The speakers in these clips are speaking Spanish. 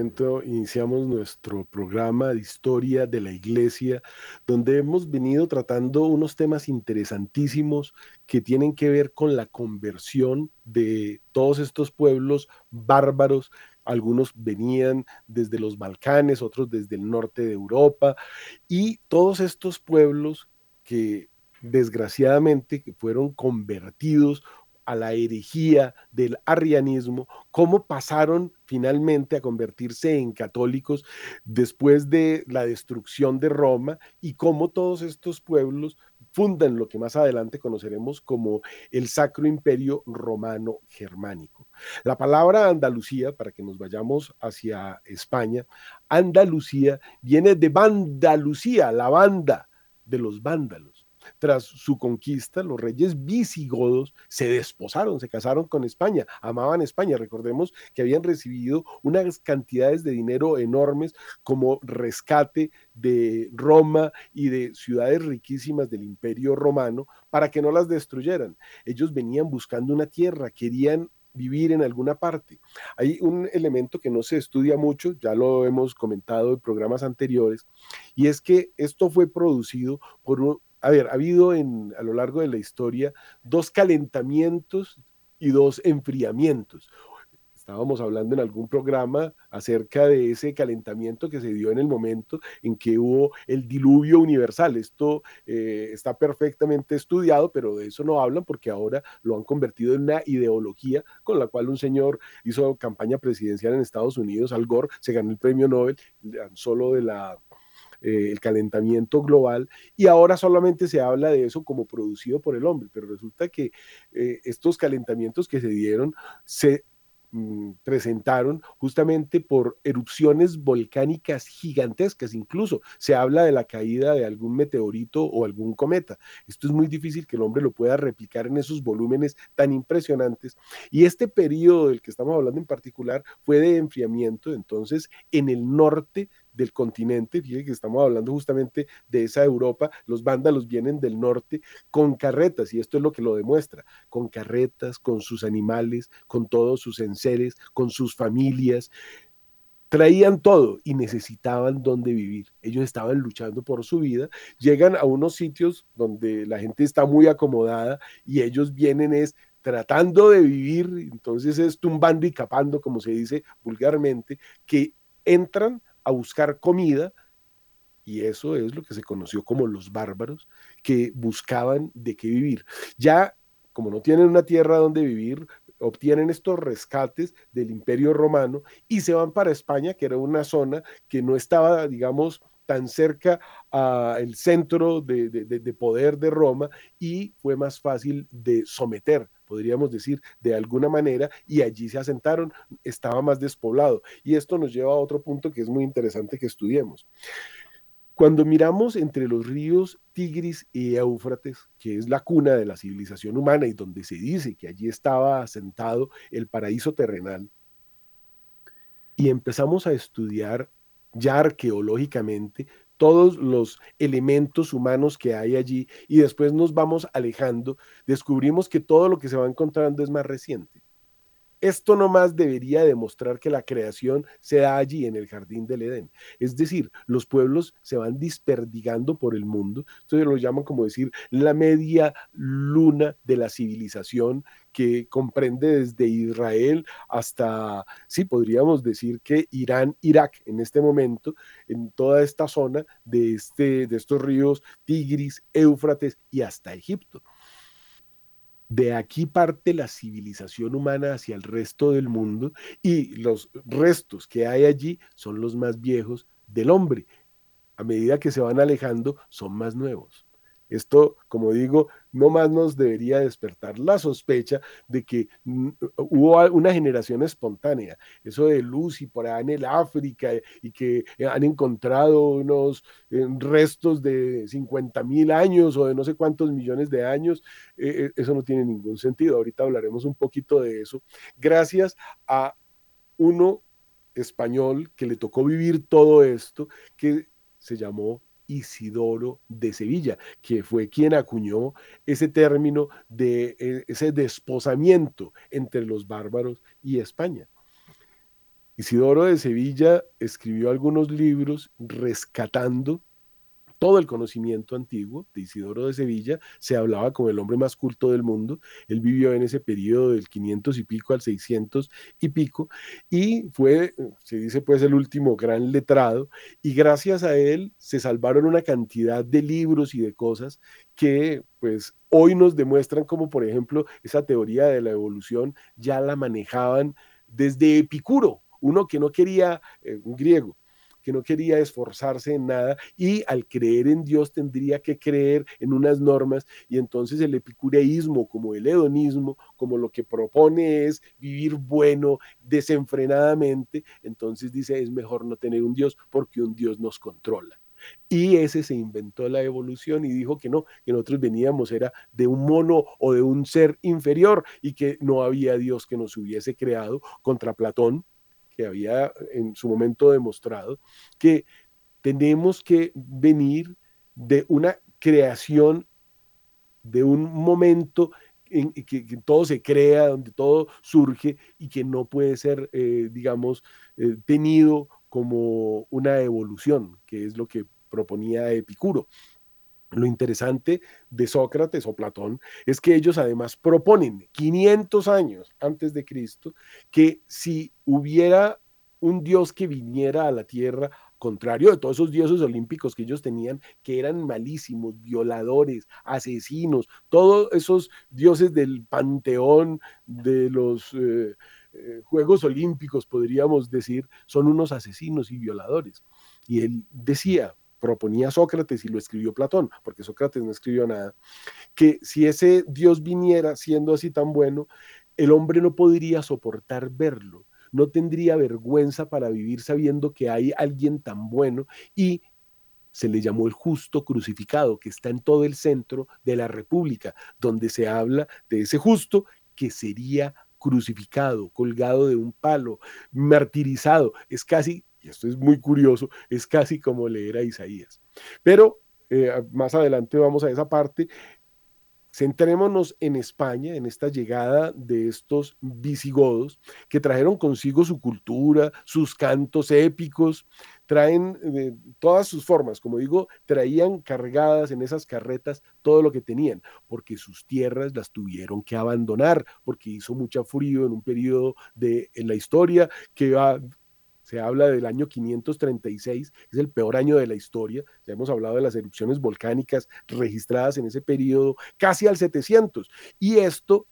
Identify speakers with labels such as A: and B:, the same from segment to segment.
A: momento iniciamos nuestro programa de historia de la iglesia, donde hemos venido tratando unos temas interesantísimos que tienen que ver con la conversión de todos estos pueblos bárbaros. Algunos venían desde los Balcanes, otros desde el norte de Europa, y todos estos pueblos que desgraciadamente fueron convertidos a la herejía del arrianismo, cómo pasaron finalmente a convertirse en católicos después de la destrucción de Roma y cómo todos estos pueblos fundan lo que más adelante conoceremos como el Sacro Imperio Romano Germánico. La palabra Andalucía, para que nos vayamos hacia España, Andalucía viene de Vandalucía, la banda de los vándalos. Tras su conquista, los reyes visigodos se desposaron, se casaron con España, amaban España. Recordemos que habían recibido unas cantidades de dinero enormes como rescate de Roma y de ciudades riquísimas del imperio romano para que no las destruyeran. Ellos venían buscando una tierra, querían vivir en alguna parte. Hay un elemento que no se estudia mucho, ya lo hemos comentado en programas anteriores, y es que esto fue producido por a ver, ha habido a lo largo de la historia dos calentamientos y dos enfriamientos. Estábamos hablando en algún programa acerca de ese calentamiento que se dio en el momento en que hubo el diluvio universal. Esto eh, está perfectamente estudiado, pero de eso no hablan porque ahora lo han convertido en una ideología con la cual un señor hizo campaña presidencial en Estados Unidos, Al Gore, se ganó el premio Nobel solo de la eh, el calentamiento global, y ahora solamente se habla de eso como producido por el hombre, pero resulta que eh, estos calentamientos que se dieron se mm, presentaron justamente por erupciones volcánicas gigantescas, incluso se habla de la caída de algún meteorito o algún cometa. Esto es muy difícil que el hombre lo pueda replicar en esos volúmenes tan impresionantes. Y este periodo del que estamos hablando en particular fue de enfriamiento, entonces en el norte del continente, fíjense que estamos hablando justamente de esa Europa, los vándalos vienen del norte con carretas, y esto es lo que lo demuestra, con carretas, con sus animales, con todos sus enseres, con sus familias, traían todo y necesitaban dónde vivir. Ellos estaban luchando por su vida, llegan a unos sitios donde la gente está muy acomodada y ellos vienen es tratando de vivir, entonces es tumbando y capando, como se dice vulgarmente, que entran a buscar comida, y eso es lo que se conoció como los bárbaros, que buscaban de qué vivir. Ya, como no tienen una tierra donde vivir, obtienen estos rescates del imperio romano y se van para España, que era una zona que no estaba, digamos, tan cerca al centro de, de, poder de Roma y fue más fácil de someter podríamos decir, de alguna manera, y allí se asentaron, estaba más despoblado. Y esto nos lleva a otro punto que es muy interesante que estudiemos. Cuando miramos entre los ríos Tigris y Éufrates, que es la cuna de la civilización humana y donde se dice que allí estaba asentado el paraíso terrenal, y empezamos a estudiar ya arqueológicamente todos los elementos humanos que hay allí y después nos vamos alejando, descubrimos que todo lo que se va encontrando es más reciente. Esto nomás debería demostrar que la creación se da allí en el jardín del Edén. Es decir, los pueblos se van desperdigando por el mundo. Entonces lo llaman como decir la media luna de la civilización que comprende desde Israel hasta, sí, podríamos decir que Irán, Irak en este momento, en toda esta zona de, este, de estos ríos Tigris, Éufrates y hasta Egipto. De aquí parte la civilización humana hacia el resto del mundo y los restos que hay allí son los más viejos del hombre. A medida que se van alejando, son más nuevos. Esto, como digo, no más nos debería despertar la sospecha de que mm, hubo una generación espontánea, eso de luz y por allá en el África y que han encontrado unos eh, restos de 50 mil años o de no sé cuántos millones de años, eh, eh, eso no tiene ningún sentido. Ahorita hablaremos un poquito de eso, gracias a uno español que le tocó vivir todo esto, que se llamó Isidoro de Sevilla, que fue quien acuñó ese término de eh, ese desposamiento entre los bárbaros y España. Isidoro de Sevilla escribió algunos libros rescatando todo el conocimiento antiguo de Isidoro de Sevilla, se hablaba como el hombre más culto del mundo. Él vivió en ese periodo del 500 y pico al 600 y pico y fue, se dice pues, el último gran letrado y gracias a él se salvaron una cantidad de libros y de cosas que pues hoy nos demuestran como por ejemplo esa teoría de la evolución ya la manejaban desde Epicuro, uno que no quería, eh, un griego, no quería esforzarse en nada y al creer en Dios tendría que creer en unas normas y entonces el epicureísmo como el hedonismo, como lo que propone es vivir bueno desenfrenadamente, entonces dice es mejor no tener un Dios porque un Dios nos controla. Y ese se inventó la evolución y dijo que no, que nosotros veníamos era de un mono o de un ser inferior y que no había Dios que nos hubiese creado contra Platón, que había en su momento demostrado, que tenemos que venir de una creación, de un momento en que, todo se crea, donde todo surge y que no puede ser, eh, digamos, eh, tenido como una evolución, que es lo que proponía Epicuro. Lo interesante de Sócrates o Platón es que ellos además proponen 500 años antes de Cristo que si hubiera un dios que viniera a la tierra, contrario de todos esos dioses olímpicos que ellos tenían, que eran malísimos, violadores, asesinos, todos esos dioses del panteón de los eh, eh, Juegos Olímpicos, podríamos decir, son unos asesinos y violadores. Y él decía, proponía Sócrates y lo escribió Platón, porque Sócrates no escribió nada, que si ese Dios viniera siendo así tan bueno, el hombre no podría soportar verlo, no tendría vergüenza para vivir sabiendo que hay alguien tan bueno y se le llamó el justo crucificado, que está en todo el centro de la República, donde se habla de ese justo que sería crucificado, colgado de un palo, martirizado. Es casi y esto es muy curioso, es casi como leer a Isaías. Pero eh, más adelante vamos a esa parte. Centrémonos en España, en esta llegada de estos visigodos que trajeron consigo su cultura, sus cantos épicos, traen de todas sus formas, como digo, traían cargadas en esas carretas todo lo que tenían, porque sus tierras las tuvieron que abandonar, porque hizo mucho frío en un periodo de en la historia que va se habla del año 536, es el peor año de la historia. Ya hemos hablado de las erupciones volcánicas registradas en ese periodo, casi al 700. Y esto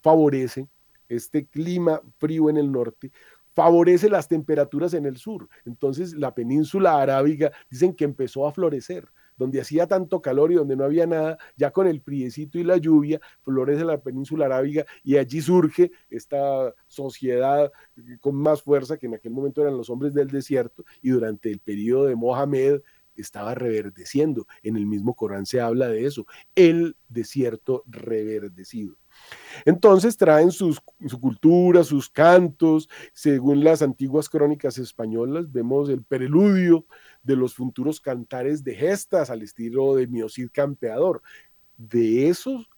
A: favorece, este clima frío en el norte, favorece las temperaturas en el sur. Entonces la península arábiga dicen que empezó a florecer donde hacía tanto calor y donde no había nada, ya con el friecito y la lluvia, florece la península arábiga y allí surge esta sociedad con más fuerza que en aquel momento eran los hombres del desierto y durante el periodo de Mohamed estaba reverdeciendo. En el mismo Corán se habla de eso, el desierto reverdecido. Entonces traen sus, su cultura, sus cantos, según las antiguas crónicas españolas, vemos el preludio de los futuros cantares de gestas al estilo de Miocid Campeador. De esos,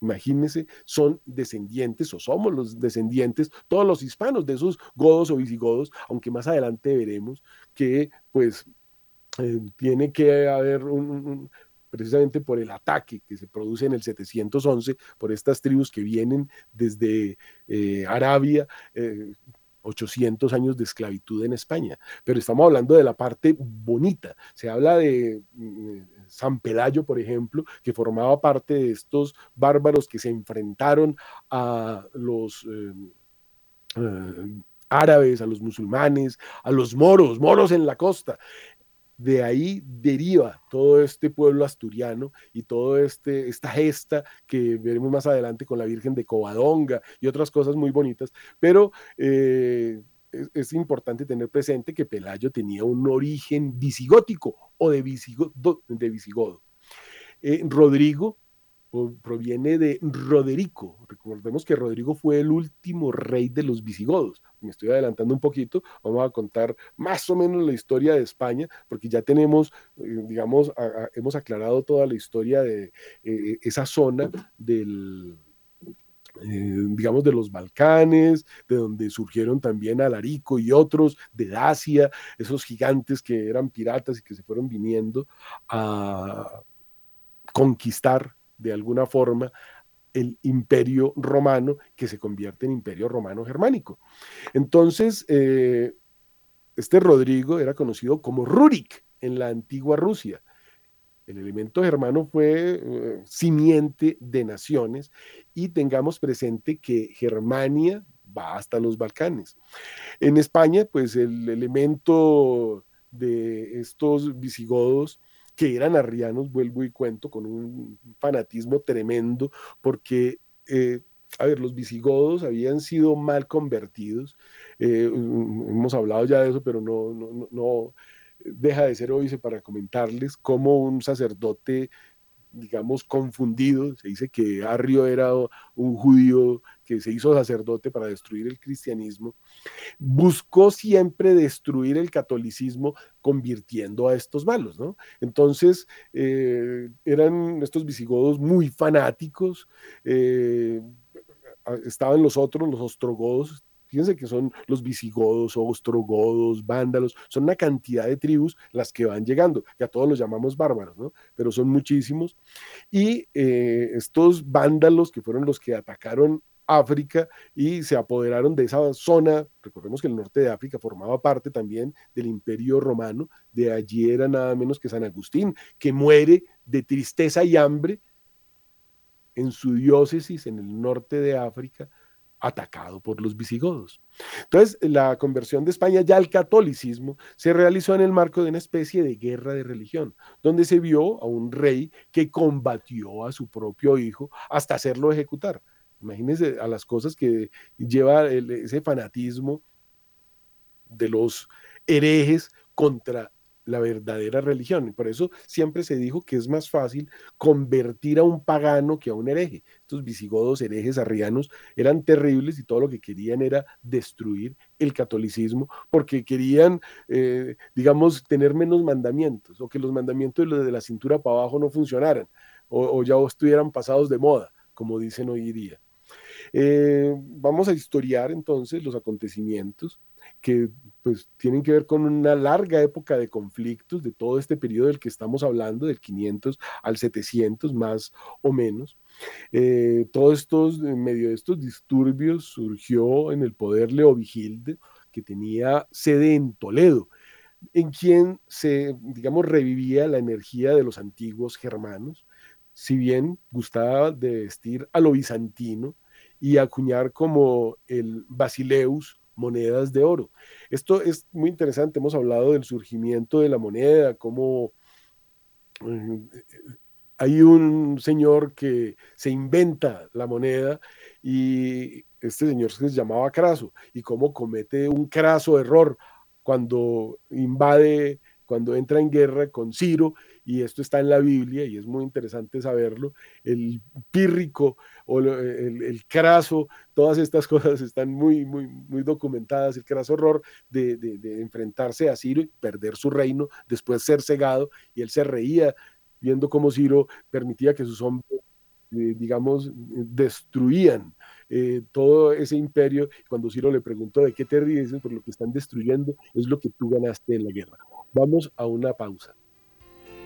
A: imagínense, son descendientes o somos los descendientes, todos los hispanos de esos godos o visigodos, aunque más adelante veremos que pues eh, tiene que haber un, precisamente por el ataque que se produce en el 711 por estas tribus que vienen desde eh, Arabia, eh, 800 años de esclavitud en España, pero estamos hablando de la parte bonita. Se habla de mm, San Pelayo, por ejemplo, que formaba parte de estos bárbaros que se enfrentaron a los eh, eh, árabes, a los musulmanes, a los moros, moros en la costa de ahí deriva todo este pueblo asturiano y toda este, esta gesta que veremos más adelante con la Virgen de Covadonga y otras cosas muy bonitas, pero eh, es, importante tener presente que Pelayo tenía un origen visigótico o de, de visigodo. Eh, Rodrigo proviene de Roderico. Recordemos que Rodrigo fue el último rey de los visigodos. Me estoy adelantando un poquito, vamos a contar más o menos la historia de España, porque ya tenemos, eh, digamos, hemos aclarado toda la historia de eh, esa zona del, eh, digamos, de los Balcanes, de donde surgieron también Alarico y otros, de Dacia, esos gigantes que eran piratas y que se fueron viniendo a conquistar de alguna forma el imperio romano que se convierte en imperio romano germánico. Entonces, eh, este Rodrigo era conocido como Rurik en la antigua Rusia. El elemento germano fue eh, simiente de naciones y tengamos presente que Germania va hasta los Balcanes. En España, pues el elemento de estos visigodos que eran arrianos, vuelvo y cuento, con un fanatismo tremendo, porque, eh, a ver, los visigodos habían sido mal convertidos, eh, hemos hablado ya de eso, pero no, no, no deja de ser hoy para comentarles cómo un sacerdote digamos, confundido. Se dice que Arrio era un judío que se hizo sacerdote para destruir el cristianismo. Buscó siempre destruir el catolicismo convirtiendo a estos malos, ¿no? Entonces, eh, eran estos visigodos muy fanáticos. Eh, estaban los otros, los ostrogodos, Fíjense que son los visigodos, ostrogodos, vándalos, son una cantidad de tribus las que van llegando, que a todos los llamamos bárbaros, ¿no? Pero son muchísimos. Y eh, estos vándalos que fueron los que atacaron África y se apoderaron de esa zona. Recordemos que el norte de África formaba parte también del imperio romano. De allí era nada menos que San Agustín, que muere de tristeza y hambre en su diócesis en el norte de África atacado por los visigodos. Entonces, la conversión de España ya al catolicismo se realizó en el marco de una especie de guerra de religión, donde se vio a un rey que combatió a su propio hijo hasta hacerlo ejecutar. Imagínense a las cosas que lleva ese fanatismo de los herejes contra la verdadera religión. Y por eso siempre se dijo que es más fácil convertir a un pagano que a un hereje. Estos visigodos, herejes, arrianos, eran terribles y todo lo que querían era destruir el catolicismo porque querían, eh, digamos, tener menos mandamientos o que los mandamientos de la cintura para abajo no funcionaran o, ya estuvieran pasados de moda, como dicen hoy día. Eh, vamos a historiar entonces los acontecimientos que pues tienen que ver con una larga época de conflictos de todo este periodo del que estamos hablando, del 500 al 700 más o menos. Eh, todos estos, en medio de estos disturbios, surgió en el poder Leovigilde, que tenía sede en Toledo, en quien se, digamos, revivía la energía de los antiguos germanos, si bien gustaba de vestir a lo bizantino y acuñar como el basileus, monedas de oro. Esto es muy interesante, hemos hablado del surgimiento de la moneda, cómo eh, hay un señor que se inventa la moneda y este señor se llamaba Craso y cómo comete un craso error cuando invade, cuando entra en guerra con Ciro y esto está en la Biblia y es muy interesante saberlo, el pírrico o el, craso, todas estas cosas están muy, muy, muy documentadas, el craso horror de, de, enfrentarse a Ciro y perder su reino, después ser cegado y él se reía viendo cómo Ciro permitía que sus hombres, eh, digamos, destruían eh, todo ese imperio. Cuando Ciro le preguntó de qué te ríes, por lo que están destruyendo, es lo que tú ganaste en la guerra. Vamos a una pausa.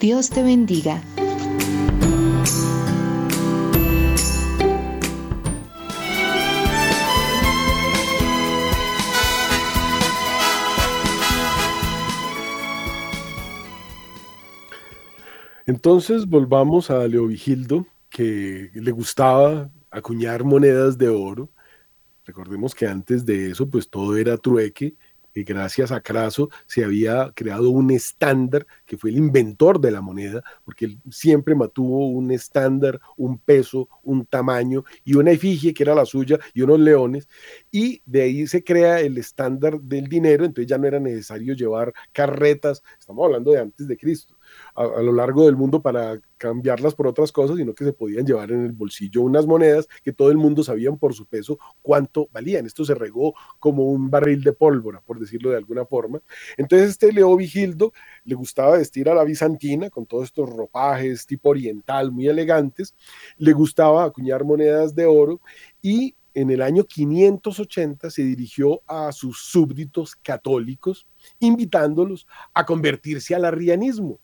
B: Dios te bendiga.
A: Entonces volvamos a Leovigildo, que le gustaba acuñar monedas de oro. Recordemos que antes de eso, pues todo era trueque gracias a Craso se había creado un estándar que fue el inventor de la moneda, porque él siempre mantuvo un estándar, un peso, un tamaño y una efigie que era la suya y unos leones, y de ahí se crea el estándar del dinero, entonces ya no era necesario llevar carretas, estamos hablando de antes de Cristo, a, lo largo del mundo para cambiarlas por otras cosas, sino que se podían llevar en el bolsillo unas monedas que todo el mundo sabían por su peso cuánto valían. Esto se regó como un barril de pólvora, por decirlo de alguna forma. Entonces este Leo Vigildo le gustaba vestir a la bizantina con todos estos ropajes tipo oriental muy elegantes, le gustaba acuñar monedas de oro y en el año 580 se dirigió a sus súbditos católicos, invitándolos a convertirse al arrianismo.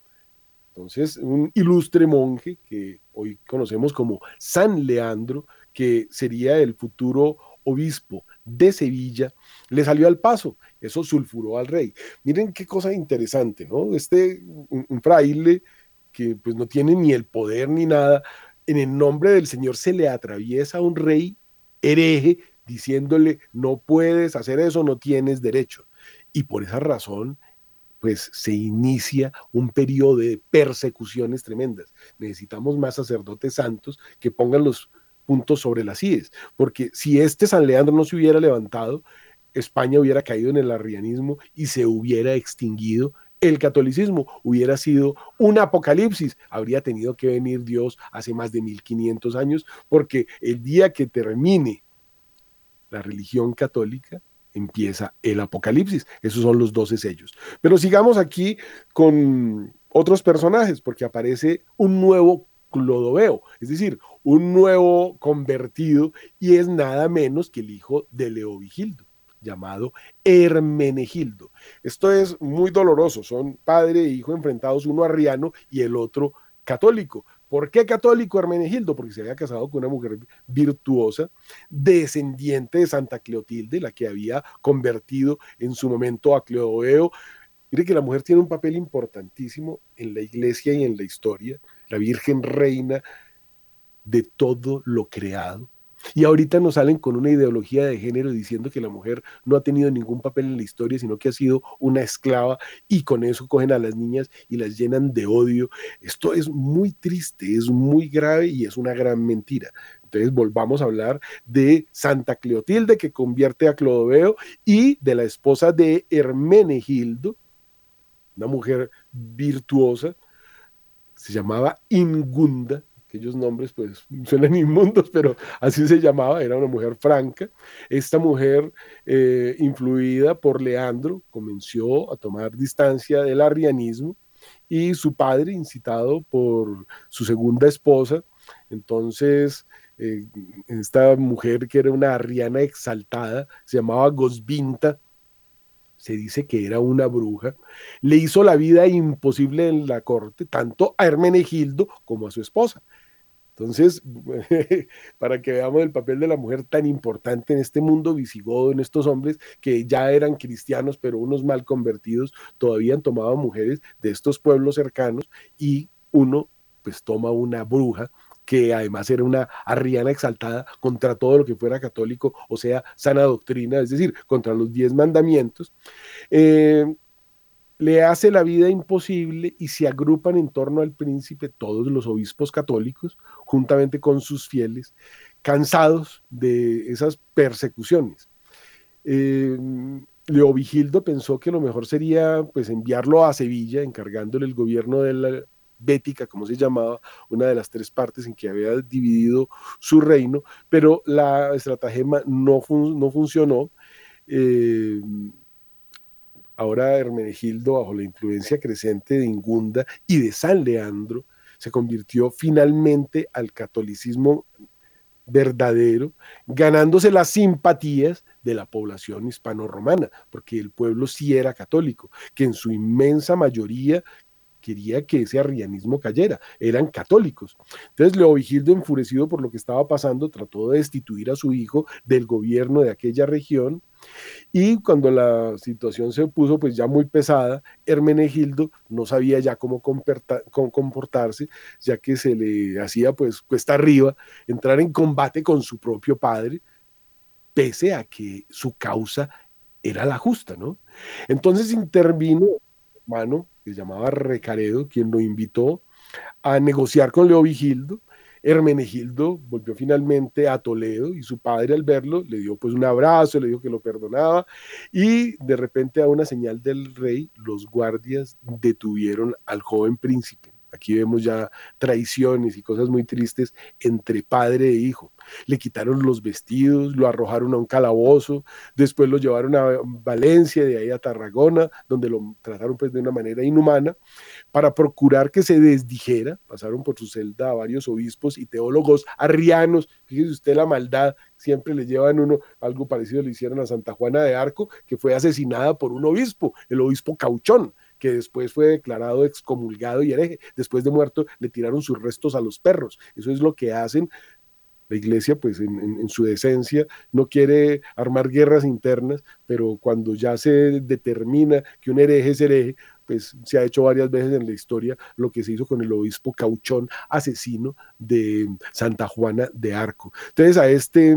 A: Entonces, un ilustre monje que hoy conocemos como San Leandro, que sería el futuro obispo de Sevilla, le salió al paso. Eso sulfuró al rey. Miren qué cosa interesante, ¿no? Este, un, fraile que pues no tiene ni el poder ni nada, en el nombre del Señor se le atraviesa a un rey hereje diciéndole, no puedes hacer eso, no tienes derecho. Y por esa razón pues se inicia un periodo de persecuciones tremendas. Necesitamos más sacerdotes santos que pongan los puntos sobre las IES, porque si este San Leandro no se hubiera levantado, España hubiera caído en el arrianismo y se hubiera extinguido el catolicismo hubiera sido un apocalipsis. Habría tenido que venir Dios hace más de 1500 años, porque el día que termine la religión católica, empieza el Apocalipsis. Esos son los doce sellos. Pero sigamos aquí con otros personajes, porque aparece un nuevo Clodoveo, es decir, un nuevo convertido, y es nada menos que el hijo de Leovigildo, llamado Hermenegildo. Esto es muy doloroso, son padre e hijo enfrentados, uno arriano y el otro católico, ¿Por qué católico Hermenegildo? Porque se había casado con una mujer virtuosa, descendiente de Santa Cleotilde, la que había convertido en su momento a Cleodoveo. Mire que la mujer tiene un papel importantísimo en la iglesia y en la historia, la Virgen Reina de todo lo creado y ahorita nos salen con una ideología de género diciendo que la mujer no ha tenido ningún papel en la historia, sino que ha sido una esclava y con eso cogen a las niñas y las llenan de odio. Esto es muy triste, es muy grave y es una gran mentira. Entonces volvamos a hablar de Santa Cleotilde que convierte a Clodoveo y de la esposa de Hermenegildo, una mujer virtuosa, se llamaba Ingunda, aquellos nombres pues suenan inmundos, pero así se llamaba, era una mujer franca. Esta mujer, eh, influida por Leandro, comenzó a tomar distancia del arrianismo y su padre, incitado por su segunda esposa, entonces eh, esta mujer que era una arriana exaltada, se llamaba Gosvinta, se dice que era una bruja, le hizo la vida imposible en la corte, tanto a Hermenegildo como a su esposa. Entonces, para que veamos el papel de la mujer tan importante en este mundo visigodo, en estos hombres que ya eran cristianos, pero unos mal convertidos, todavía han tomado mujeres de estos pueblos cercanos y uno pues toma una bruja que además era una arriana exaltada contra todo lo que fuera católico, o sea, sana doctrina, es decir, contra los diez mandamientos. Eh, le hace la vida imposible y se agrupan en torno al príncipe todos los obispos católicos, juntamente con sus fieles, cansados de esas persecuciones. Eh, Leovigildo pensó que lo mejor sería pues enviarlo a Sevilla, encargándole el gobierno de la Bética, como se llamaba, una de las tres partes en que había dividido su reino, pero la estratagema no, no funcionó. Eh, Ahora Hermenegildo, bajo la influencia creciente de Ingunda y de San Leandro, se convirtió finalmente al catolicismo verdadero, ganándose las simpatías de la población hispano-romana, porque el pueblo sí era católico, que en su inmensa mayoría quería que ese arrianismo cayera, eran católicos. Entonces Leovigildo, enfurecido por lo que estaba pasando, trató de destituir a su hijo del gobierno de aquella región y cuando la situación se puso pues ya muy pesada, Hermenegildo no sabía ya cómo comportarse, ya que se le hacía pues cuesta arriba entrar en combate con su propio padre, pese a que su causa era la justa, ¿no? Entonces intervino hermano que se llamaba Recaredo, quien lo invitó a negociar con Leovigildo Hermenegildo volvió finalmente a Toledo y su padre al verlo le dio pues un abrazo, le dijo que lo perdonaba y de repente a una señal del rey los guardias detuvieron al joven príncipe. Aquí vemos ya traiciones y cosas muy tristes entre padre e hijo. Le quitaron los vestidos, lo arrojaron a un calabozo, después lo llevaron a Valencia, de ahí a Tarragona, donde lo trataron pues de una manera inhumana, para procurar que se desdijera. Pasaron por su celda a varios obispos y teólogos arrianos. Fíjese usted la maldad, siempre le llevan uno, algo parecido le hicieron a Santa Juana de Arco, que fue asesinada por un obispo, el obispo Cauchón que después fue declarado excomulgado y hereje. Después de muerto le tiraron sus restos a los perros. Eso es lo que hacen. La iglesia, pues en, su decencia, no quiere armar guerras internas, pero cuando ya se determina que un hereje es hereje, pues se ha hecho varias veces en la historia lo que se hizo con el obispo Cauchón, asesino de Santa Juana de Arco. Entonces a este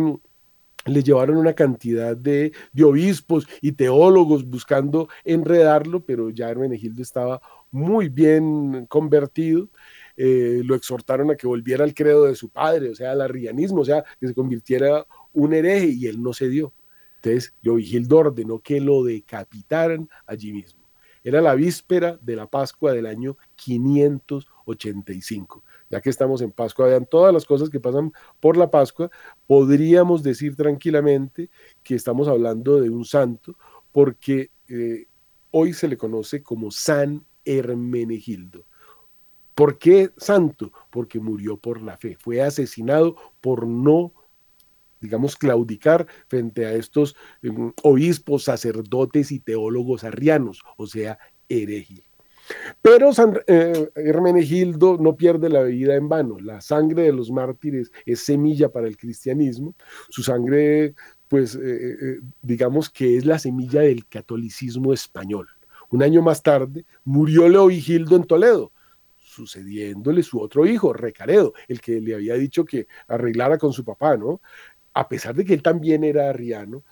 A: le llevaron una cantidad de, obispos y teólogos buscando enredarlo, pero ya Hermenegildo estaba muy bien convertido. Eh, lo exhortaron a que volviera al credo de su padre, o sea, al arrianismo, o sea, que se convirtiera un hereje y él no se dio. Entonces, Leovigildo ordenó que lo decapitaran allí mismo. Era la víspera de la Pascua del año 585 ya que estamos en Pascua, vean todas las cosas que pasan por la Pascua, podríamos decir tranquilamente que estamos hablando de un santo, porque eh, hoy se le conoce como San Hermenegildo. ¿Por qué santo? Porque murió por la fe, fue asesinado por no digamos, claudicar frente a estos em, obispos, sacerdotes y teólogos arrianos, o sea, herejes. Pero San eh, Hermenegildo no pierde la vida en vano. La sangre de los mártires es semilla para el cristianismo. Su sangre, pues, eh, eh, digamos que es la semilla del catolicismo español. Un año más tarde murió Leovigildo en Toledo, sucediéndole su otro hijo, Recaredo, el que le había dicho que arreglara con su papá, ¿no? A pesar de que él también era arriano,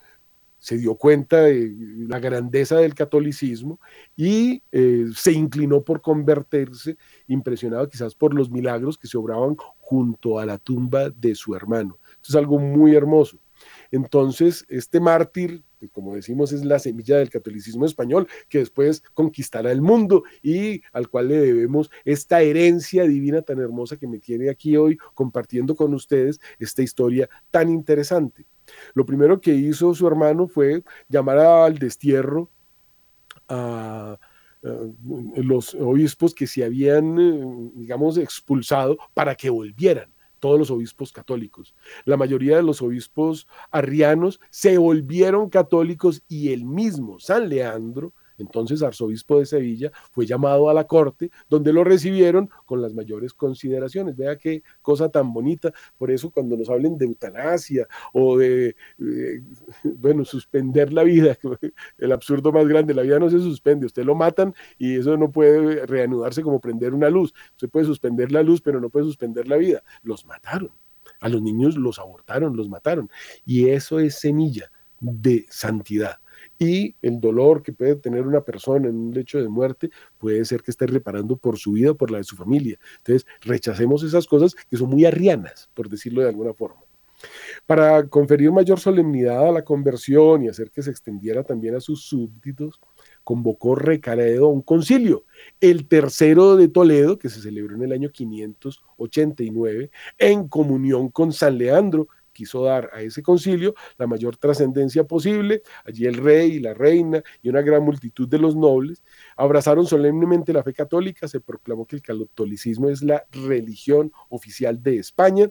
A: se dio cuenta de la grandeza del catolicismo y eh, se inclinó por convertirse, impresionado quizás por los milagros que se obraban junto a la tumba de su hermano. Es algo muy hermoso. Entonces, este mártir, como decimos, es la semilla del catolicismo español, que después conquistará el mundo y al cual le debemos esta herencia divina tan hermosa que me tiene aquí hoy compartiendo con ustedes esta historia tan interesante. Lo primero que hizo su hermano fue llamar al destierro a, los obispos que se habían, eh, digamos, expulsado para que volvieran todos los obispos católicos. La mayoría de los obispos arrianos se volvieron católicos y el mismo San Leandro entonces, arzobispo de Sevilla fue llamado a la corte, donde lo recibieron con las mayores consideraciones. Vea qué cosa tan bonita. Por eso, cuando nos hablen de eutanasia o de, bueno, suspender la vida, el absurdo más grande, la vida no se suspende, usted lo matan y eso no puede reanudarse como prender una luz. Usted puede suspender la luz, pero no puede suspender la vida. Los mataron. A los niños los abortaron, los mataron. Y eso es semilla de santidad y el dolor que puede tener una persona en un lecho de muerte puede ser que esté reparando por su vida o por la de su familia. Entonces, rechacemos esas cosas que son muy arrianas, por decirlo de alguna forma. Para conferir mayor solemnidad a la conversión y hacer que se extendiera también a sus súbditos, convocó Recaredo a un concilio, el tercero de Toledo, que se celebró en el año 589, en comunión con San Leandro, quiso dar a ese concilio la mayor trascendencia posible. Allí el rey y la reina y una gran multitud de los nobles abrazaron solemnemente la fe católica, se proclamó que el catolicismo es la religión oficial de España,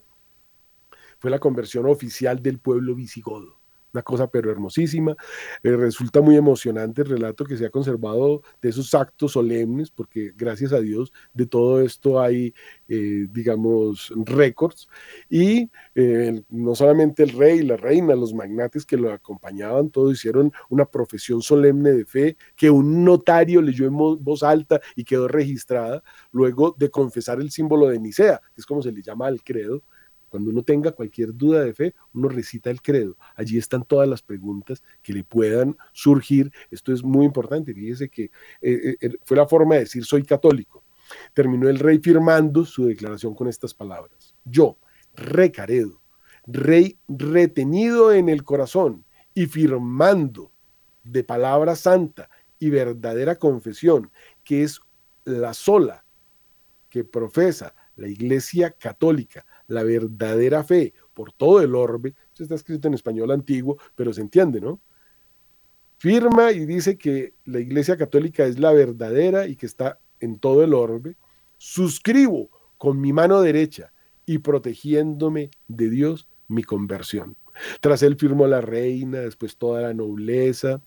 A: fue la conversión oficial del pueblo visigodo una cosa pero hermosísima. Eh, resulta muy emocionante el relato que se ha conservado de esos actos solemnes, porque gracias a Dios de todo esto hay, eh, digamos, récords. Y eh, no solamente el rey, la reina, los magnates que lo acompañaban, todos hicieron una profesión solemne de fe que un notario leyó en voz alta y quedó registrada luego de confesar el símbolo de Nicea, que es como se le llama al credo Cuando uno tenga cualquier duda de fe, uno recita el credo. Allí están todas las preguntas que le puedan surgir. Esto es muy importante. Fíjese que eh, eh, eh, fue la forma de decir soy católico. Terminó el rey firmando su declaración con estas palabras. Yo, recaredo, rey retenido en el corazón y firmando de palabra santa y verdadera confesión, que es la sola que profesa la Iglesia Católica, la verdadera fe por todo el orbe, eso está escrito en español antiguo, pero se entiende, ¿no? Firma y dice que la Iglesia Católica es la verdadera y que está en todo el orbe. Suscribo con mi mano derecha y protegiéndome de Dios mi conversión. Tras él firmó la reina, después toda la nobleza.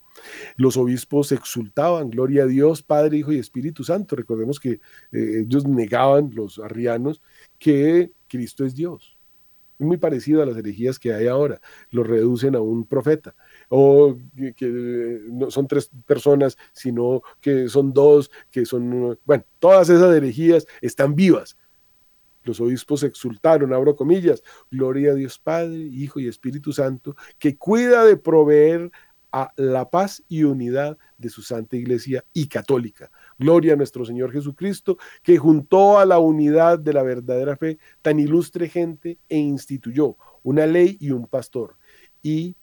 A: Los obispos exultaban, gloria a Dios, Padre, Hijo y Espíritu Santo. Recordemos que eh, ellos negaban, los arrianos, que Cristo es Dios. Muy parecido a las herejías que hay ahora. Lo reducen a un profeta. O que, no son tres personas, sino que son dos, que son... Bueno, todas esas herejías están vivas los obispos exultaron, abro comillas, gloria a Dios Padre, Hijo y Espíritu Santo, que cuida de proveer a la paz y unidad de su Santa Iglesia y católica. Gloria a nuestro Señor Jesucristo, que juntó a la unidad de la verdadera fe tan ilustre gente e instituyó una ley y un pastor. Y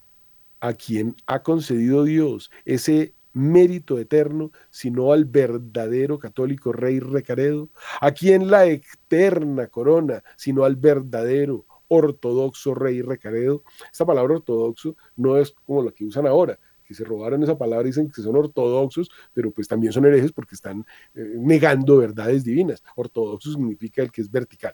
A: a quien ha concedido Dios ese mérito eterno, sino al verdadero católico rey Recaredo, a quien la eterna corona, sino al verdadero ortodoxo rey Recaredo. Esta palabra ortodoxo no es como la que usan ahora, que se robaron esa palabra y dicen que son ortodoxos, pero pues también son herejes porque están eh, negando verdades divinas. Ortodoxo significa el que es vertical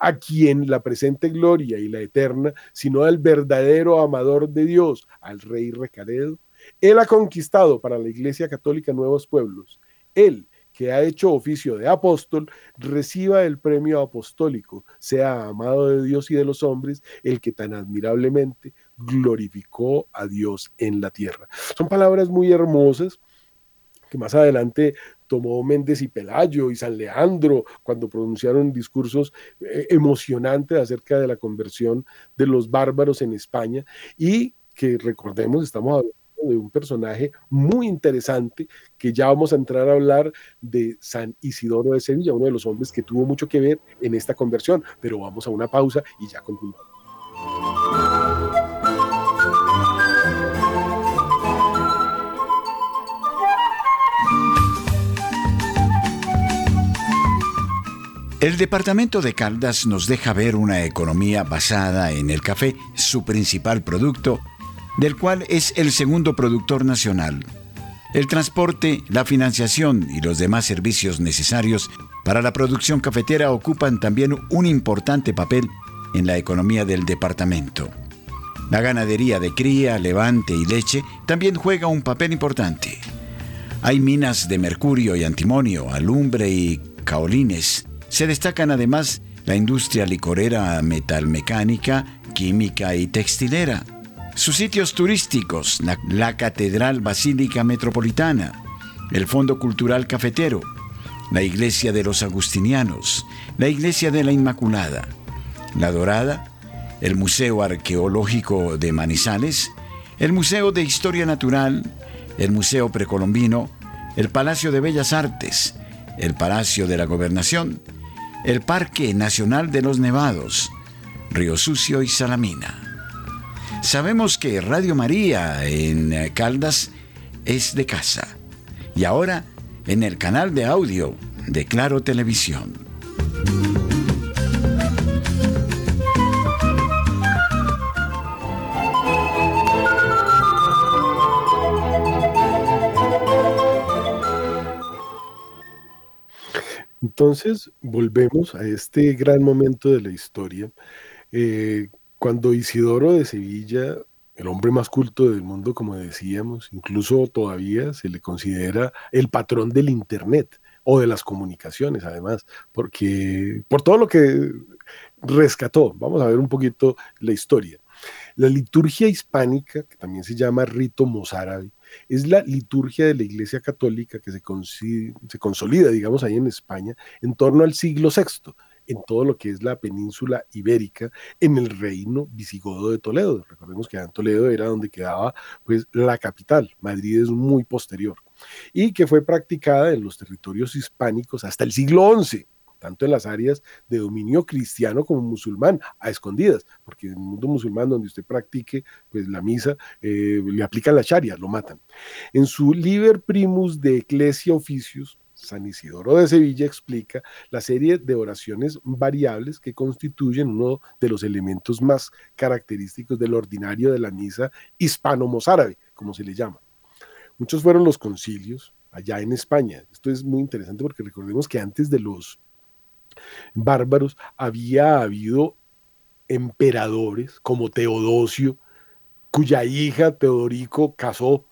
A: a quien la presente gloria y la eterna, sino al verdadero amador de Dios, al rey Recaredo, él ha conquistado para la Iglesia Católica nuevos pueblos. Él, que ha hecho oficio de apóstol, reciba el premio apostólico, sea amado de Dios y de los hombres, el que tan admirablemente glorificó a Dios en la tierra. Son palabras muy hermosas que más adelante tomó Méndez y Pelayo y San Leandro cuando pronunciaron discursos eh, emocionantes acerca de la conversión de los bárbaros en España y que recordemos, estamos hablando de un personaje muy interesante que ya vamos a entrar a hablar de San Isidoro de Sevilla, uno de los hombres que tuvo mucho que ver en esta conversión, pero vamos a una pausa y ya continuamos.
C: El departamento de Caldas nos deja ver una economía basada en el café, su principal producto, del cual es el segundo productor nacional. El transporte, la financiación y los demás servicios necesarios para la producción cafetera ocupan también un importante papel en la economía del departamento. La ganadería de cría, levante y leche también juega un papel importante. Hay minas de mercurio y antimonio, alumbre y caolines. Se destacan además la industria licorera, metalmecánica, química y textilera. Sus sitios turísticos, la, Catedral Basílica Metropolitana, el Fondo Cultural Cafetero, la Iglesia de los Agustinianos, la Iglesia de la Inmaculada, la Dorada, el Museo Arqueológico de Manizales, el Museo de Historia Natural, el Museo Precolombino, el Palacio de Bellas Artes, el Palacio de la Gobernación, el Parque Nacional de los Nevados, Río Sucio y Salamina. Sabemos que Radio María en Caldas es de casa y ahora en el canal de audio de Claro Televisión.
A: Entonces, volvemos a este gran momento de la historia eh, cuando Isidoro de Sevilla, el hombre más culto del mundo, como decíamos, incluso todavía se le considera el patrón del Internet o de las comunicaciones, además, porque por todo lo que rescató, vamos a ver un poquito la historia. La liturgia hispánica, que también se llama rito mozárabe, es la liturgia de la Iglesia Católica que se, se consolida, digamos, ahí en España, en torno al siglo VI en todo lo que es la península ibérica, en el reino visigodo de Toledo. Recordemos que en Toledo era donde quedaba pues la capital, Madrid es muy posterior, y que fue practicada en los territorios hispánicos hasta el siglo XI tanto en las áreas de dominio cristiano como musulmán, a escondidas, porque en el mundo musulmán donde usted practique pues, la misa, eh, le aplican la sharia, lo matan. En su Liber Primus de Ecclesia Oficios, San Isidoro de Sevilla explica la serie de oraciones variables que constituyen uno de los elementos más característicos del ordinario de la misa hispano-mozárabe, como se le llama. Muchos fueron los concilios allá en España. Esto es muy interesante porque recordemos que antes de los bárbaros, había habido emperadores como Teodosio, cuya hija Teodorico casó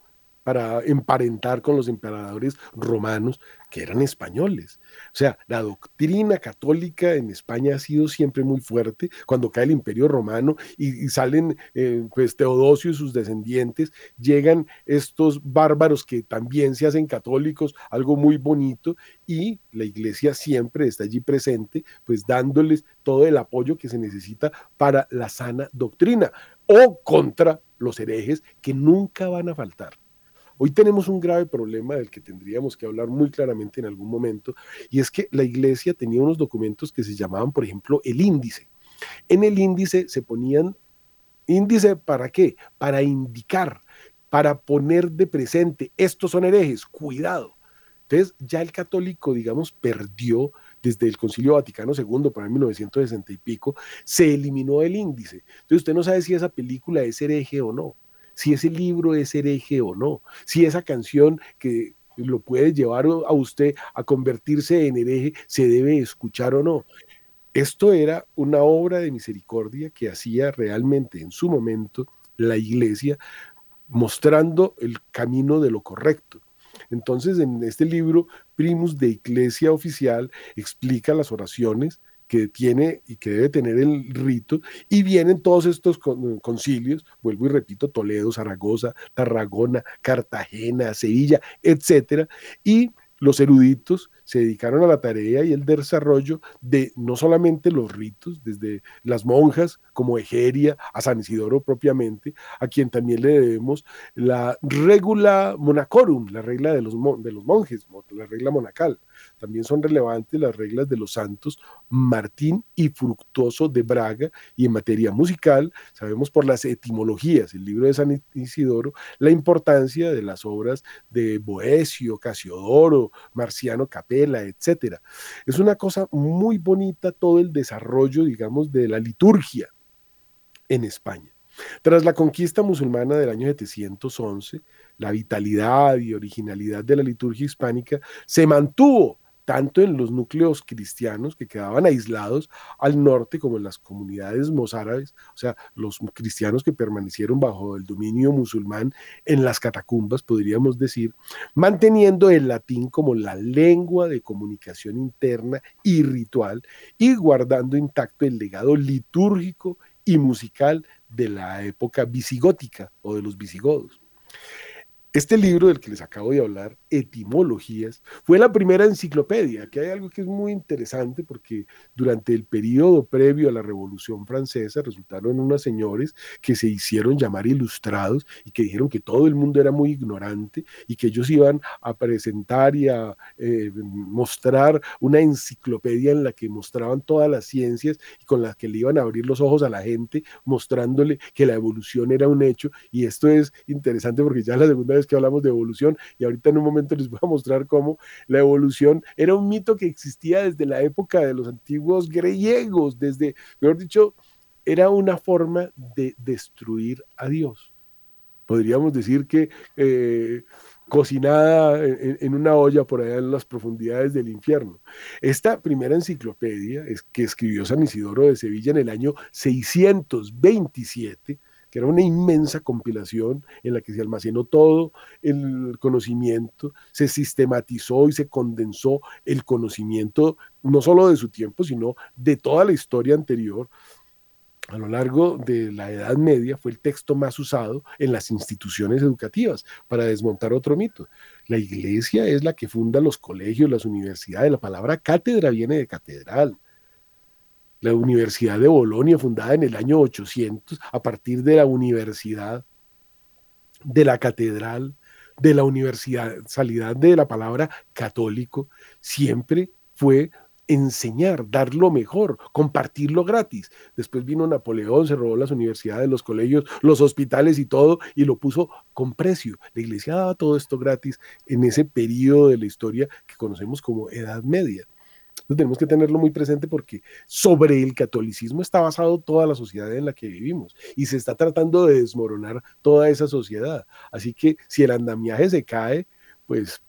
A: para emparentar con los emperadores romanos que eran españoles. O sea, la doctrina católica en España ha sido siempre muy fuerte. Cuando cae el imperio romano y, salen eh, pues Teodosio y sus descendientes, llegan estos bárbaros que también se hacen católicos, algo muy bonito, y la iglesia siempre está allí presente, pues dándoles todo el apoyo que se necesita para la sana doctrina o contra los herejes que nunca van a faltar. Hoy tenemos un grave problema del que tendríamos que hablar muy claramente en algún momento, y es que la iglesia tenía unos documentos que se llamaban, por ejemplo, el índice. En el índice se ponían, índice para qué? Para indicar, para poner de presente, estos son herejes, cuidado. Entonces ya el católico, digamos, perdió desde el Concilio Vaticano II para 1960 y pico, se eliminó el índice. Entonces usted no sabe si esa película es hereje o no si ese libro es hereje o no, si esa canción que lo puede llevar a usted a convertirse en hereje se debe escuchar o no. Esto era una obra de misericordia que hacía realmente en su momento la iglesia mostrando el camino de lo correcto. Entonces, en este libro, Primus de Iglesia Oficial, explica las oraciones que tiene y que debe tener el rito, y vienen todos estos concilios, vuelvo y repito, Toledo, Zaragoza, Tarragona, Cartagena, Sevilla, etcétera, y los eruditos se dedicaron a la tarea y el desarrollo de no solamente los ritos, desde las monjas como Egeria, a San Isidoro propiamente, a quien también le debemos la regula monacorum, la regla de los, de los monjes, la regla monacal. También son relevantes las reglas de los santos Martín y Fructuoso de Braga y en materia musical sabemos por las etimologías, el libro de San Isidoro, la importancia de las obras de Boesio, Casiodoro, Marciano Capella, etc. Es una cosa muy bonita todo el desarrollo, digamos, de la liturgia en España. Tras la conquista musulmana del año 711, la vitalidad y originalidad de la liturgia hispánica se mantuvo tanto en los núcleos cristianos que quedaban aislados al norte como en las comunidades mozárabes, o sea, los cristianos que permanecieron bajo el dominio musulmán en las catacumbas, podríamos decir, manteniendo el latín como la lengua de comunicación interna y ritual y guardando intacto el legado litúrgico y musical de la época visigótica o de los visigodos. Este libro del que les acabo de hablar, Etimologías, fue la primera enciclopedia, que hay algo que es muy interesante porque durante el periodo previo a la Revolución Francesa resultaron unos señores que se hicieron llamar ilustrados y que dijeron que todo el mundo era muy ignorante y que ellos iban a presentar y a eh, mostrar una enciclopedia en la que mostraban todas las ciencias y con las que le iban a abrir los ojos a la gente, mostrándole que la evolución era un hecho. Y esto es interesante porque ya la segunda que hablamos de evolución y ahorita en un momento les voy a mostrar cómo la evolución era un mito que existía desde la época de los antiguos griegos, desde, mejor dicho, era una forma de destruir a Dios. Podríamos decir que eh, cocinada en, una olla por allá en las profundidades del infierno. Esta primera enciclopedia es que escribió San Isidoro de Sevilla en el año 627 que era una inmensa compilación en la que se almacenó todo el conocimiento, se sistematizó y se condensó el conocimiento no solo de su tiempo, sino de toda la historia anterior. A lo largo de la Edad Media fue el texto más usado en las instituciones educativas para desmontar otro mito. La iglesia es la que funda los colegios, las universidades. La palabra cátedra viene de catedral la Universidad de Bolonia, fundada en el año 800, a partir de la universidad, de la catedral, de la universalidad de la palabra católico, siempre fue enseñar, dar lo mejor, compartirlo gratis. Después vino Napoleón, se robó las universidades, los colegios, los hospitales y todo, y lo puso con precio. La iglesia daba todo esto gratis en ese periodo de la historia que conocemos como Edad Media. Entonces tenemos que tenerlo muy presente porque sobre el catolicismo está basado toda la sociedad en la que vivimos y se está tratando de desmoronar toda esa sociedad. Así que si el andamiaje se cae, pues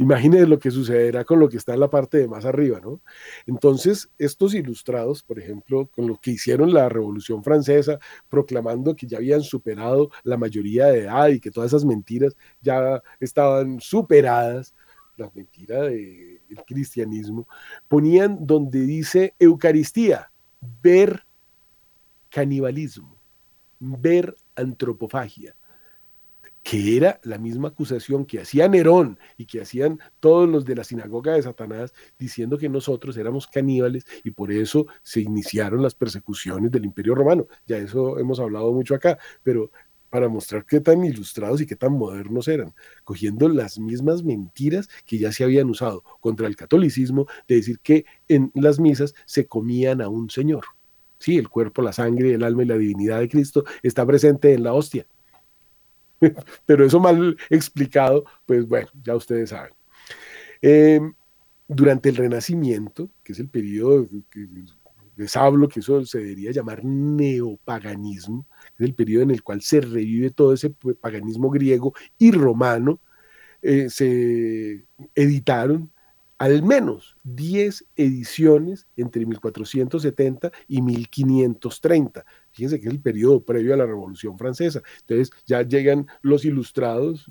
A: Imagínense lo que sucederá con lo que está en la parte de más arriba, ¿no? Entonces, estos ilustrados, por ejemplo, con lo que hicieron la Revolución Francesa, proclamando que ya habían superado la mayoría de edad y que todas esas mentiras ya estaban superadas, las mentiras del cristianismo, ponían donde dice Eucaristía, ver canibalismo, ver antropofagia que era la misma acusación que hacía Nerón y que hacían todos los de la sinagoga de Satanás, diciendo que nosotros éramos caníbales y por eso se iniciaron las persecuciones del Imperio Romano. Ya eso hemos hablado mucho acá, pero para mostrar qué tan ilustrados y qué tan modernos eran, cogiendo las mismas mentiras que ya se habían usado contra el catolicismo, de decir que en las misas se comían a un Señor. Sí, el cuerpo, la sangre, el alma y la divinidad de Cristo está presente en la hostia pero eso mal explicado, pues bueno, ya ustedes saben. Em, durante el Renacimiento, que es el periodo que les hablo, que eso se debería llamar neopaganismo, es el periodo en el cual se revive todo ese paganismo griego y romano, eh, se editaron al menos 10 ediciones entre 1470 y 1530. Fíjense que es el periodo previo a la Revolución Francesa. Entonces ya llegan los ilustrados,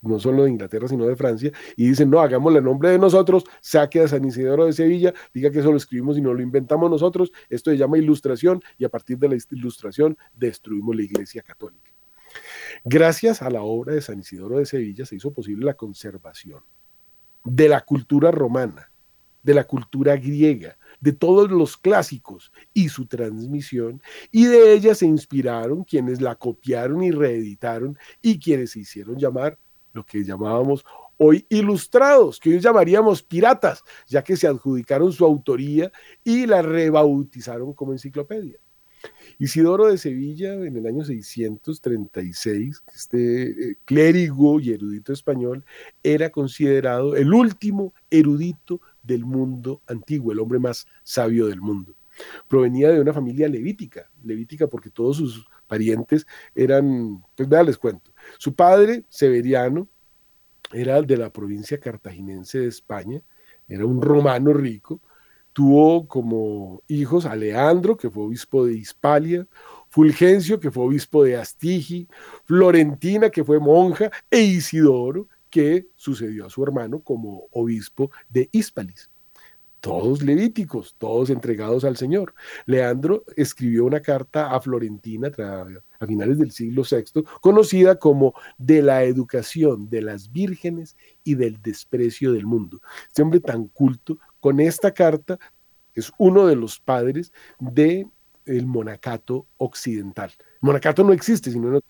A: no solo de Inglaterra, sino de Francia, y dicen, no, hagámosle nombre de nosotros, saque a San Isidoro de Sevilla, diga que eso lo escribimos y no lo inventamos nosotros, esto se llama ilustración, y a partir de la ilustración destruimos la Iglesia Católica. Gracias a la obra de San Isidoro de Sevilla se hizo posible la conservación de la cultura romana, de la cultura griega, de todos los clásicos y su transmisión, y de ella se inspiraron quienes la copiaron y reeditaron y quienes se hicieron llamar lo que llamábamos hoy ilustrados, que hoy llamaríamos piratas, ya que se adjudicaron su autoría y la rebautizaron como enciclopedia. Isidoro de Sevilla, en el año 636, este eh, clérigo y erudito español, era considerado el último erudito del mundo antiguo, el hombre más sabio del mundo. Provenía de una familia levítica, levítica porque todos sus parientes eran, pues vea, les cuento. Su padre, Severiano, era de la provincia cartaginense de España, era un romano rico, tuvo como hijos a Leandro, que fue obispo de Hispalia, Fulgencio, que fue obispo de Astigi, Florentina, que fue monja, e Isidoro, que sucedió a su hermano como obispo de Hispalis. Todos levíticos, todos entregados al Señor. Leandro escribió una carta a Florentina a finales del siglo VI, conocida como de la educación de las vírgenes y del desprecio del mundo. Este hombre tan culto con esta carta es uno de los padres del el monacato occidental. Monacato no existe, sino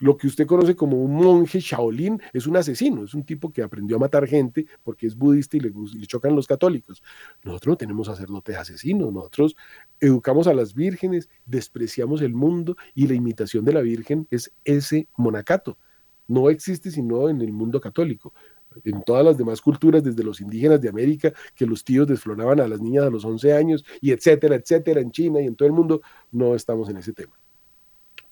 A: lo que usted conoce como un monje Shaolin es un asesino, es un tipo que aprendió a matar gente porque es budista y le, le chocan los católicos. Nosotros no tenemos sacerdotes asesinos, nosotros educamos a las vírgenes, despreciamos el mundo y la imitación de la Virgen es ese monacato. No existe sino en el mundo católico en todas las demás culturas, desde los indígenas de América, que los tíos desfloraban a las niñas a los 11 años, y etcétera, etcétera, en China y en todo el mundo, no estamos en ese tema.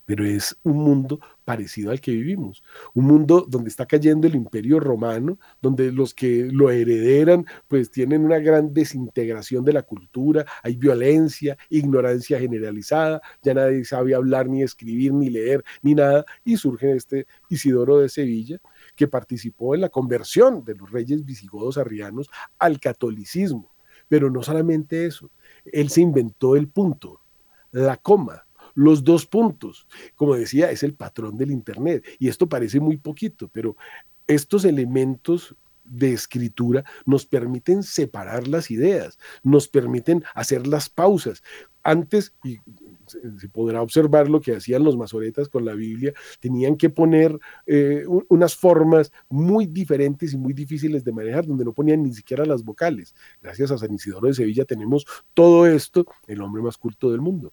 A: Pero es un mundo parecido al que vivimos, un mundo donde está cayendo el imperio romano, donde los que lo heredan pues tienen una gran desintegración de la cultura, hay violencia, ignorancia generalizada, ya nadie sabe hablar ni escribir ni leer ni nada, y surge este Isidoro de Sevilla, que participó en la conversión de los reyes visigodos arrianos al catolicismo. Pero no solamente eso, él se inventó el punto, la coma, los dos puntos. Como decía, es el patrón del Internet. Y esto parece muy poquito, pero estos elementos de escritura nos permiten separar las ideas, nos permiten hacer las pausas. Antes, y se podrá observar lo que hacían los masoretas con la Biblia, tenían que poner eh, unas formas muy diferentes y muy difíciles de manejar, donde no ponían ni siquiera las vocales. Gracias a San Isidoro de Sevilla tenemos todo esto, el hombre más culto del mundo.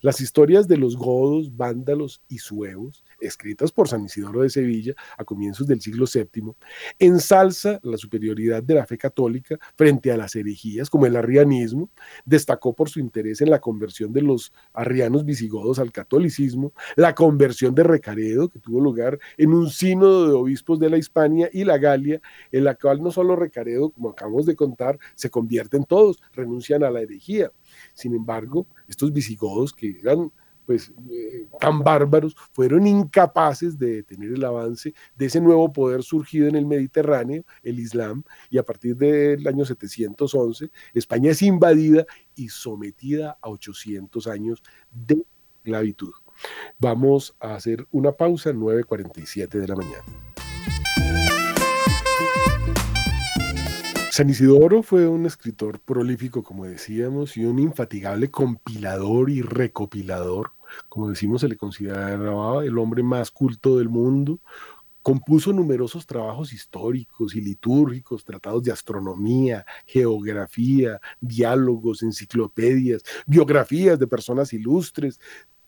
A: Las historias de los godos, vándalos y suevos, escritas por San Isidoro de Sevilla a comienzos del siglo VII, ensalza la superioridad de la fe católica frente a las herejías como el arrianismo, destacó por su interés en la conversión de los arrianos visigodos al catolicismo, la conversión de Recaredo, que tuvo lugar en un sínodo de obispos de la Hispania y la Galia, en la cual no solo Recaredo, como acabamos de contar, se convierten todos, renuncian a la herejía, sin embargo, estos visigodos que eran pues eh, tan bárbaros, fueron incapaces de detener el avance de ese nuevo poder surgido en el Mediterráneo, el Islam, y a partir del año 711, España es invadida y sometida a 800 años de esclavitud. Vamos a hacer una pausa, 9.47 de la mañana. San Isidoro fue un escritor prolífico, como decíamos, y un infatigable compilador y recopilador. Como decimos, se le consideraba el hombre más culto del mundo. Compuso numerosos trabajos históricos y litúrgicos, tratados de astronomía, geografía, diálogos, enciclopedias, biografías de personas ilustres,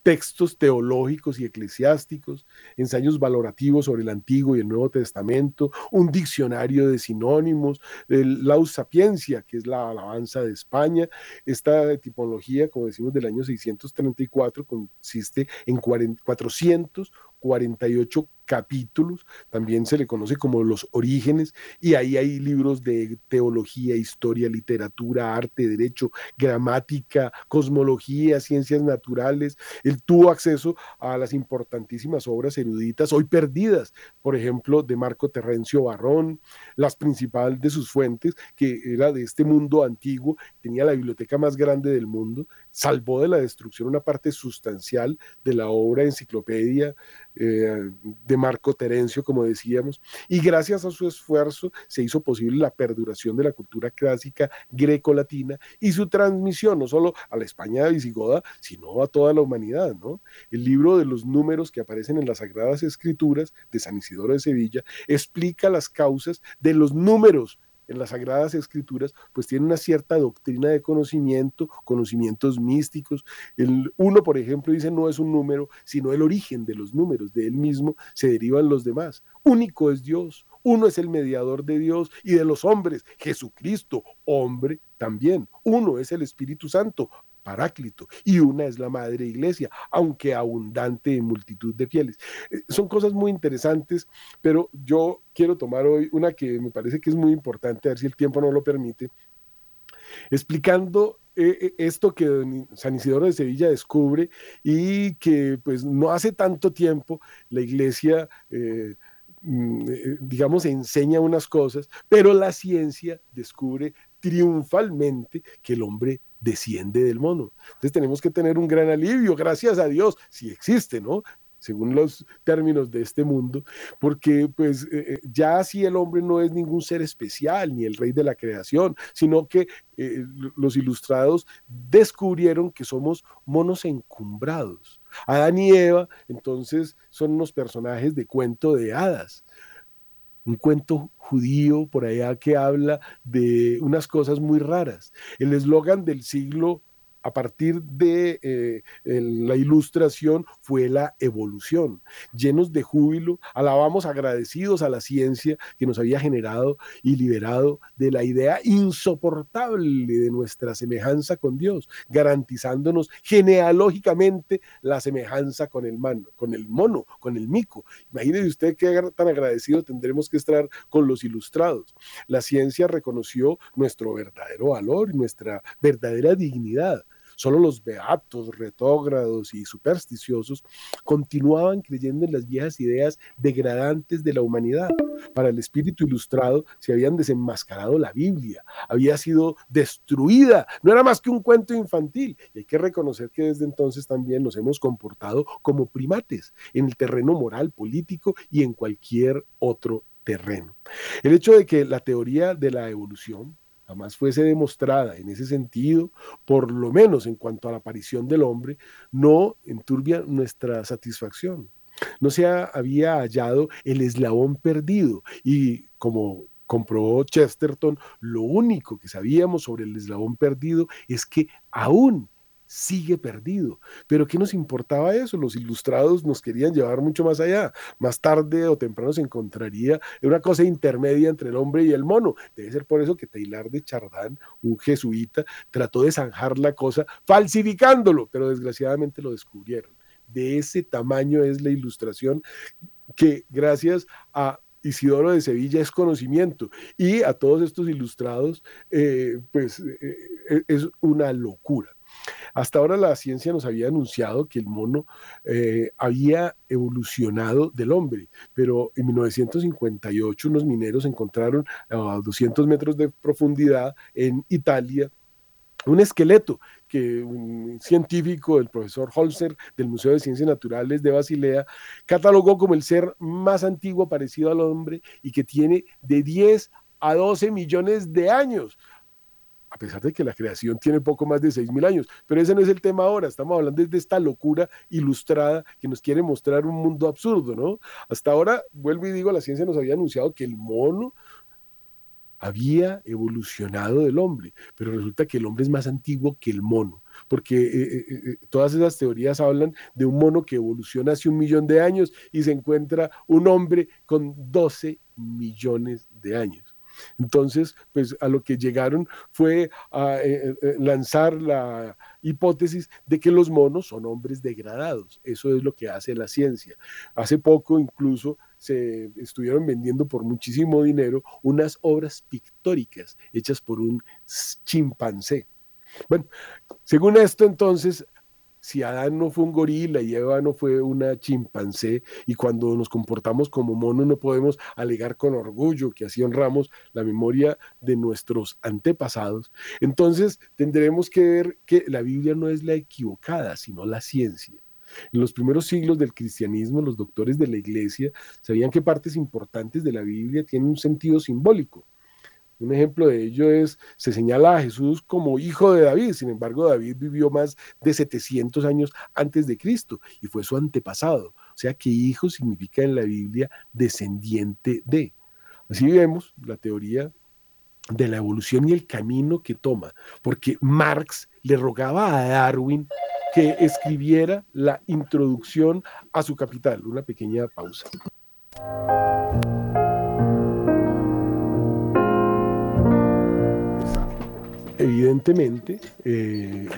A: textos teológicos y eclesiásticos, ensayos valorativos sobre el Antiguo y el Nuevo Testamento, un diccionario de sinónimos, el Laus Sapiencia, que es la alabanza de España. Esta tipología, como decimos, del año 634 consiste en 400 48 capítulos, también se le conoce como los orígenes, y ahí hay libros de teología, historia, literatura, arte, derecho, gramática, cosmología, ciencias naturales. Él tuvo acceso a las importantísimas obras eruditas, hoy perdidas, por ejemplo, de Marco Terrencio Barrón, las principales de sus fuentes, que era de este mundo antiguo, tenía la biblioteca más grande del mundo, salvó de la destrucción una parte sustancial de la obra enciclopedia eh, de Marco Terencio, como decíamos, y gracias a su esfuerzo se hizo posible la perduración de la cultura clásica greco-latina y su transmisión no solo a la España visigoda, sino a toda la humanidad. El libro de los números que aparecen en las Sagradas Escrituras de San Isidoro de Sevilla explica las causas de los números en las Sagradas Escrituras, pues tiene una cierta doctrina de conocimiento, conocimientos místicos. El uno, por ejemplo, dice no es un número, sino el origen de los números, de él mismo se derivan los demás. Único es Dios, uno es el mediador de Dios y de los hombres, Jesucristo, hombre también. Uno es el Espíritu Santo, Paráclito, y una es la Madre Iglesia, aunque abundante en multitud de fieles. Eh, son cosas muy interesantes, pero yo quiero tomar hoy una que me parece que es muy importante, a ver si el tiempo no lo permite, explicando eh, eh, esto que San Isidoro de Sevilla descubre y que pues no hace tanto tiempo la iglesia mm, digamos, enseña unas cosas, pero la ciencia descubre triunfalmente que el hombre desciende del mono. Entonces tenemos que tener un gran alivio, gracias a Dios, si existe, ¿no? según los términos de este mundo, porque pues eh, eh, ya si el hombre no es ningún ser especial ni el rey de la creación, sino que eh, los ilustrados descubrieron que somos monos encumbrados. Adán y Eva entonces son unos personajes de cuento de hadas un cuento judío por allá que habla de unas cosas muy raras. El eslogan del siglo a partir de eh, la ilustración fue la evolución. Llenos de júbilo, alabamos agradecidos a la ciencia que nos había generado y liberado de la idea insoportable de nuestra semejanza con Dios, garantizándonos genealógicamente la semejanza con el, mono, con el mico. Imagínese usted qué tan agradecido tendremos que estar con los ilustrados. La ciencia reconoció nuestro verdadero valor y nuestra verdadera dignidad Solo los beatos, retógrados y supersticiosos continuaban creyendo en las viejas ideas degradantes de la humanidad. Para el espíritu ilustrado se habían desenmascarado la Biblia, había sido destruida, no era más que un cuento infantil. Y hay que reconocer que desde entonces también nos hemos comportado como primates en el terreno moral, político y en cualquier otro terreno. El hecho de que la teoría de la evolución jamás fuese demostrada en ese sentido, por lo menos en cuanto a la aparición del hombre, no enturbia nuestra satisfacción. No se había hallado el eslabón perdido y como comprobó Chesterton, lo único que sabíamos sobre el eslabón perdido es que aún sigue perdido. Pero ¿qué nos importaba eso? Los ilustrados nos querían llevar mucho más allá. Más tarde o temprano se encontraría una cosa intermedia entre el hombre y el mono. Debe ser por eso que Taylor de Chardin, un jesuita, trató de zanjar la cosa falsificándolo, pero desgraciadamente lo descubrieron. De ese tamaño es la ilustración que gracias a Isidoro de Sevilla es conocimiento y a todos estos ilustrados, eh, pues eh, eh, es una locura. Hasta ahora la ciencia nos había anunciado que el mono había evolucionado del hombre, pero en 1958 unos mineros encontraron a 200 metros de profundidad en Italia un esqueleto que un científico, el profesor Holzer del Museo de Ciencias Naturales de Basilea, catalogó como el ser más antiguo parecido al hombre y que tiene de 10 a 12 millones de años a pesar de que la creación tiene poco más de 6.000 años. Pero ese no es el tema ahora, estamos hablando de esta locura ilustrada que nos quiere mostrar un mundo absurdo, ¿no? Hasta ahora, vuelvo y digo, la ciencia nos había anunciado que el mono había evolucionado del hombre, pero resulta que el hombre es más antiguo que el mono, porque eh, eh, eh, todas esas teorías hablan de un mono que evoluciona hace un millón de años y se encuentra un hombre con 12 millones de años. Entonces, pues a lo que llegaron fue a lanzar la hipótesis de que los monos son hombres degradados. Eso es lo que hace la ciencia. Hace poco incluso se estuvieron vendiendo por muchísimo dinero unas obras pictóricas hechas por un chimpancé. Bueno, según esto entonces, si Adán no fue un gorila y Eva no fue una chimpancé, y cuando nos comportamos como monos no podemos alegar con orgullo que así honramos la memoria de nuestros antepasados, entonces tendremos que ver que la Biblia no es la equivocada, sino la ciencia. En los primeros siglos del cristianismo, los doctores de la iglesia sabían que partes importantes de la Biblia tienen un sentido simbólico. Un ejemplo de ello es, se señala a Jesús como hijo de David, sin embargo David vivió más de 700 años antes de Cristo y fue su antepasado. O sea que hijo significa en la Biblia descendiente de. Así vemos la teoría de la evolución y el camino que toma, porque Marx le rogaba a Darwin que escribiera la introducción a su capital. Una pequeña pausa. Evidentemente, eh,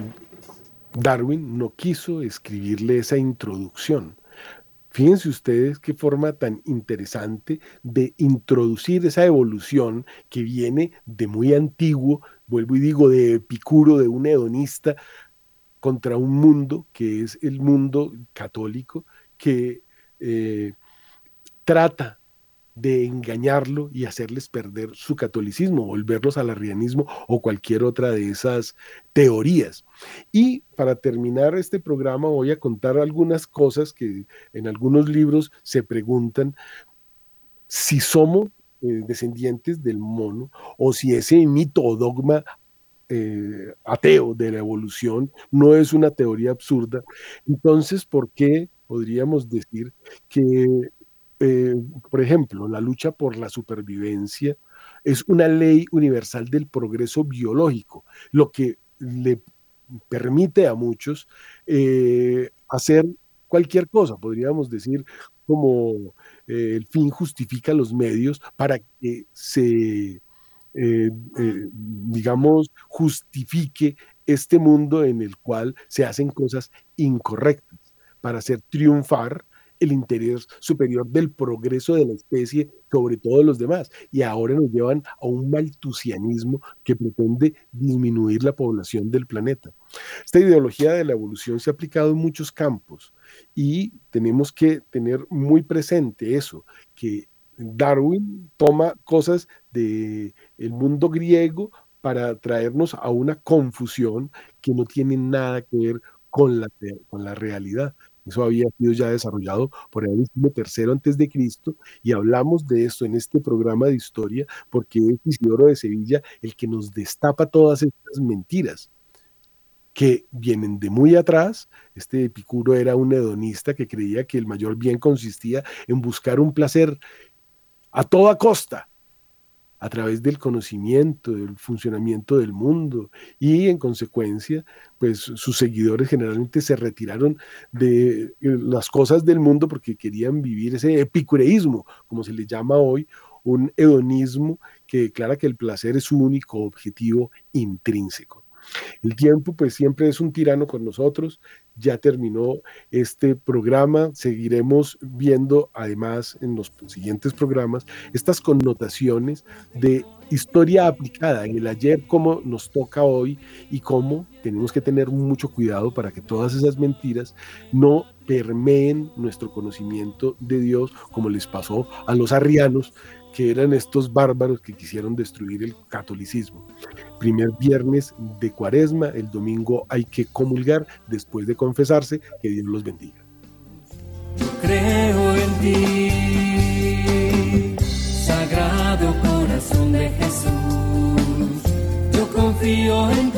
A: Darwin no quiso escribirle esa introducción. Fíjense ustedes qué forma tan interesante de introducir esa evolución que viene de muy antiguo, vuelvo y digo, de Epicuro, de un hedonista, contra un mundo que es el mundo católico que eh, trata de engañarlo y hacerles perder su catolicismo, volverlos al arrianismo o cualquier otra de esas teorías. Y para terminar este programa voy a contar algunas cosas que en algunos libros se preguntan si somos eh, descendientes del mono o si ese mito o dogma eh, ateo de la evolución no es una teoría absurda. Entonces, ¿por qué podríamos decir que, eh, por ejemplo, la lucha por la supervivencia es una ley universal del progreso biológico, lo que le permite a muchos eh, hacer cualquier cosa, podríamos decir, como el fin justifica los medios para que se eh, eh, digamos, justifique este mundo en el cual se hacen cosas incorrectas para hacer triunfar el interés superior del progreso de la especie sobre todos los demás. Y ahora nos llevan a un maltusianismo que pretende disminuir la población del planeta. Esta ideología de la evolución se ha aplicado en muchos campos y tenemos que tener muy presente eso, que Darwin toma cosas del el mundo griego para traernos a una confusión que no tiene nada que ver con la, con la realidad. Eso había sido ya desarrollado por el siglo III antes de Cristo y hablamos de esto en este programa de historia porque es Isidoro de Sevilla el que nos destapa todas estas mentiras que vienen de muy atrás. Este Epicuro era un hedonista que creía que el mayor bien consistía en buscar un placer a toda costa, a través del conocimiento, del funcionamiento del mundo y en consecuencia, pues sus seguidores generalmente se retiraron de eh, las cosas del mundo porque querían vivir ese epicureísmo, como se le llama hoy, un hedonismo que declara que el placer es su único objetivo intrínseco. El tiempo pues siempre es un tirano con nosotros, ya terminó este programa, seguiremos viendo además en los siguientes programas estas connotaciones de historia aplicada en el ayer, como nos toca hoy y cómo tenemos que tener mucho cuidado para que todas esas mentiras no permeen nuestro conocimiento de Dios, como les pasó a los arrianos, que eran estos bárbaros que quisieron destruir el catolicismo. Primer viernes de cuaresma, el domingo hay que comulgar después de confesarse, que Dios los bendiga.
D: creo en ti, Sagrado Corazón de Jesús, yo confío en